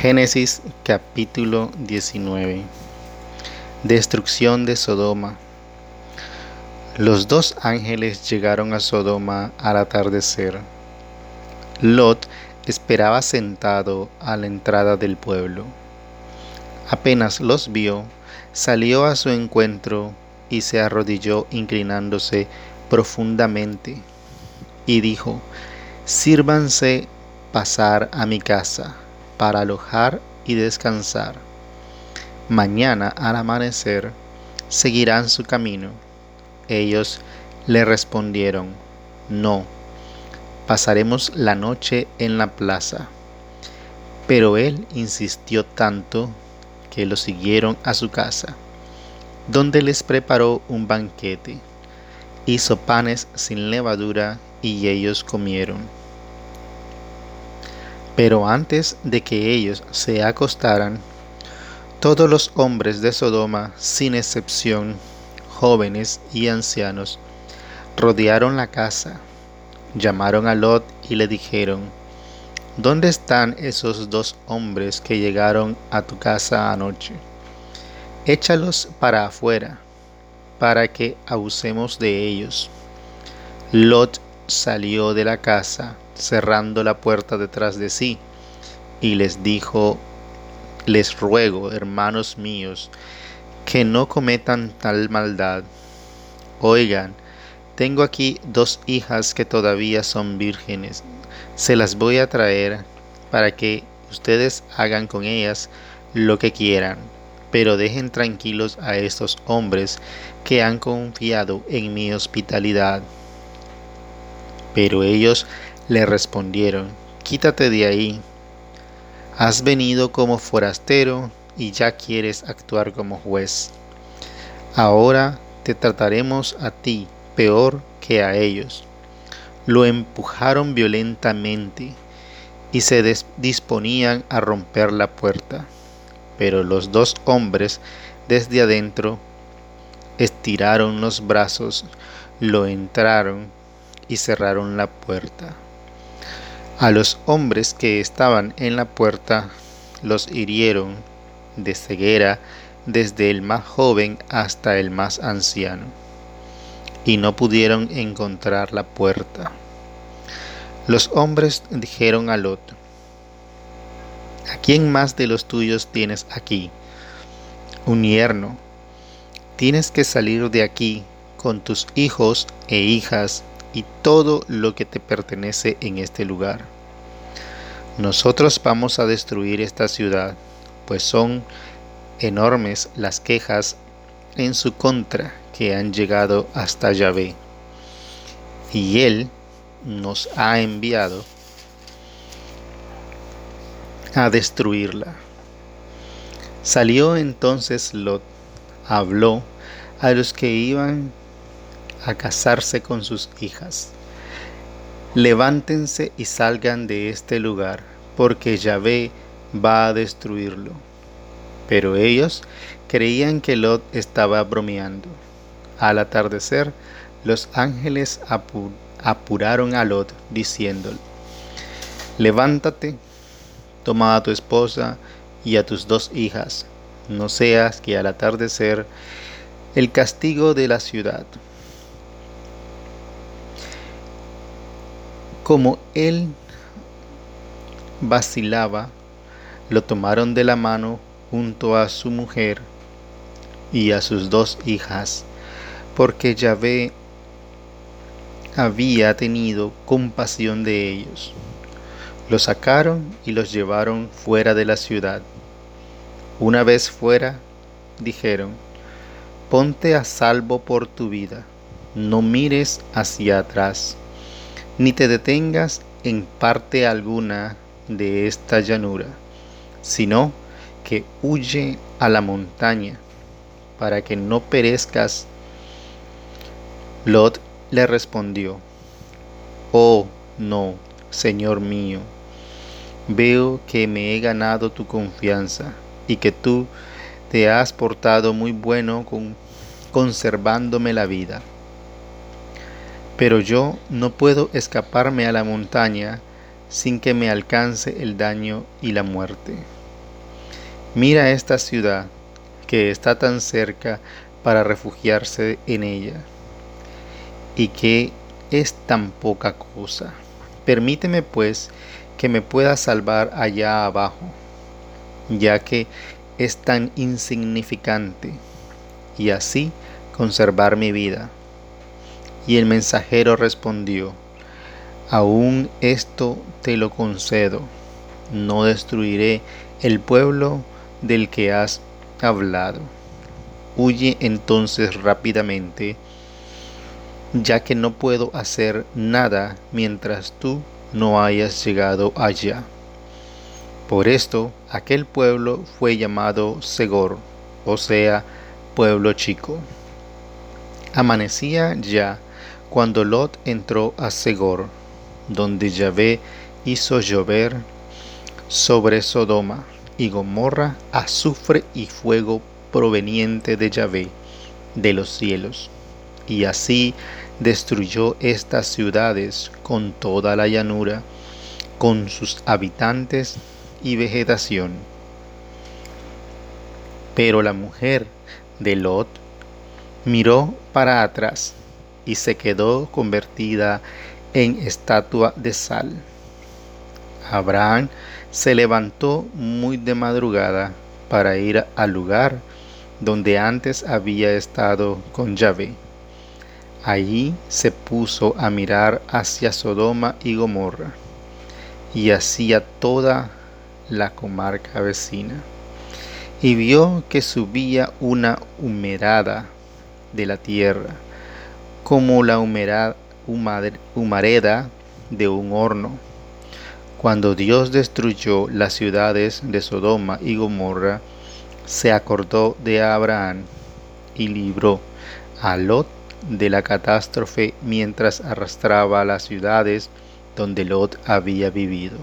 Génesis capítulo 19 Destrucción de Sodoma Los dos ángeles llegaron a Sodoma al atardecer. Lot esperaba sentado a la entrada del pueblo. Apenas los vio, salió a su encuentro y se arrodilló inclinándose profundamente y dijo, Sírvanse pasar a mi casa para alojar y descansar. Mañana al amanecer seguirán su camino. Ellos le respondieron, no, pasaremos la noche en la plaza. Pero él insistió tanto que lo siguieron a su casa, donde les preparó un banquete. Hizo panes sin levadura y ellos comieron. Pero antes de que ellos se acostaran, todos los hombres de Sodoma, sin excepción, jóvenes y ancianos, rodearon la casa, llamaron a Lot y le dijeron, ¿Dónde están esos dos hombres que llegaron a tu casa anoche? Échalos para afuera, para que abusemos de ellos. Lot salió de la casa cerrando la puerta detrás de sí, y les dijo, les ruego, hermanos míos, que no cometan tal maldad. Oigan, tengo aquí dos hijas que todavía son vírgenes. Se las voy a traer para que ustedes hagan con ellas lo que quieran, pero dejen tranquilos a estos hombres que han confiado en mi hospitalidad. Pero ellos le respondieron, Quítate de ahí. Has venido como forastero y ya quieres actuar como juez. Ahora te trataremos a ti peor que a ellos. Lo empujaron violentamente y se disponían a romper la puerta. Pero los dos hombres desde adentro estiraron los brazos, lo entraron y cerraron la puerta. A los hombres que estaban en la puerta los hirieron de ceguera desde el más joven hasta el más anciano, y no pudieron encontrar la puerta. Los hombres dijeron a Lot, ¿A quién más de los tuyos tienes aquí? Un yerno. Tienes que salir de aquí con tus hijos e hijas y todo lo que te pertenece en este lugar. Nosotros vamos a destruir esta ciudad, pues son enormes las quejas en su contra que han llegado hasta Yahvé. Y Él nos ha enviado a destruirla. Salió entonces Lot, habló a los que iban a casarse con sus hijas. Levántense y salgan de este lugar, porque Yahvé va a destruirlo. Pero ellos creían que Lot estaba bromeando. Al atardecer, los ángeles apuraron a Lot, diciéndole, Levántate, toma a tu esposa y a tus dos hijas, no seas que al atardecer el castigo de la ciudad Como él vacilaba, lo tomaron de la mano junto a su mujer y a sus dos hijas, porque Yahvé había tenido compasión de ellos. Los sacaron y los llevaron fuera de la ciudad. Una vez fuera, dijeron, ponte a salvo por tu vida, no mires hacia atrás ni te detengas en parte alguna de esta llanura, sino que huye a la montaña, para que no perezcas. Lot le respondió, Oh, no, Señor mío, veo que me he ganado tu confianza y que tú te has portado muy bueno con conservándome la vida pero yo no puedo escaparme a la montaña sin que me alcance el daño y la muerte. Mira esta ciudad que está tan cerca para refugiarse en ella y que es tan poca cosa. Permíteme pues que me pueda salvar allá abajo, ya que es tan insignificante, y así conservar mi vida. Y el mensajero respondió, aún esto te lo concedo, no destruiré el pueblo del que has hablado. Huye entonces rápidamente, ya que no puedo hacer nada mientras tú no hayas llegado allá. Por esto aquel pueblo fue llamado Segor, o sea, pueblo chico. Amanecía ya cuando Lot entró a Segor, donde Yahvé hizo llover sobre Sodoma y Gomorra azufre y fuego proveniente de Yahvé de los cielos. Y así destruyó estas ciudades con toda la llanura, con sus habitantes y vegetación. Pero la mujer de Lot miró para atrás y se quedó convertida en estatua de sal. Abraham se levantó muy de madrugada para ir al lugar donde antes había estado con Yahvé. Allí se puso a mirar hacia Sodoma y Gomorra y hacia toda la comarca vecina, y vio que subía una humerada de la tierra, como la humareda de un horno. Cuando Dios destruyó las ciudades de Sodoma y Gomorra, se acordó de Abraham y libró a Lot de la catástrofe mientras arrastraba las ciudades donde Lot había vivido.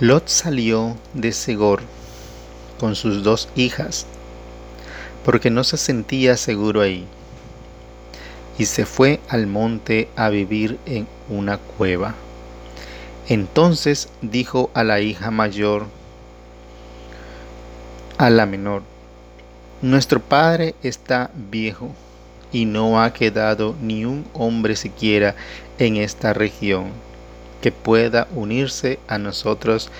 Lot salió de Segor con sus dos hijas, porque no se sentía seguro ahí, y se fue al monte a vivir en una cueva. Entonces dijo a la hija mayor, a la menor, Nuestro padre está viejo y no ha quedado ni un hombre siquiera en esta región que pueda unirse a nosotros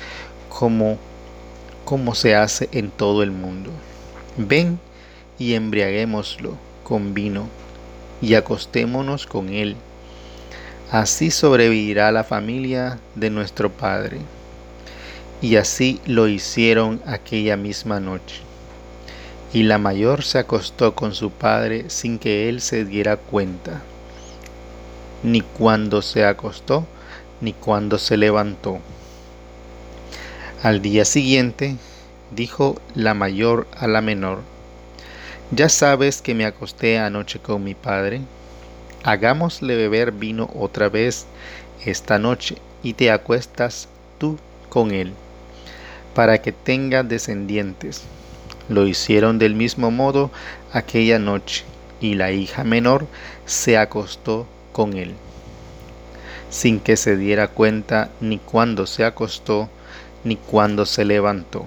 como, como se hace en todo el mundo. Ven y embriaguémoslo con vino y acostémonos con él. Así sobrevivirá la familia de nuestro Padre. Y así lo hicieron aquella misma noche. Y la mayor se acostó con su padre sin que él se diera cuenta, ni cuando se acostó, ni cuando se levantó. Al día siguiente, dijo la mayor a la menor, ya sabes que me acosté anoche con mi padre, hagámosle beber vino otra vez esta noche y te acuestas tú con él, para que tenga descendientes. Lo hicieron del mismo modo aquella noche, y la hija menor se acostó con él, sin que se diera cuenta ni cuándo se acostó ni cuándo se levantó.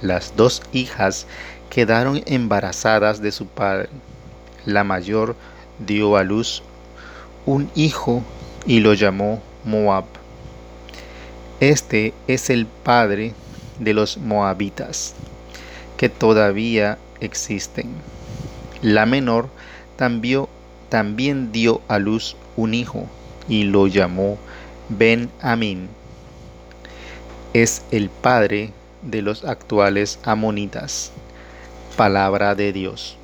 Las dos hijas quedaron embarazadas de su padre. La mayor dio a luz un hijo y lo llamó Moab. Este es el padre de los moabitas que todavía existen. La menor también, dio a luz un hijo y lo llamó Ben Amin. Es el padre de los actuales amonitas. Palabra de Dios.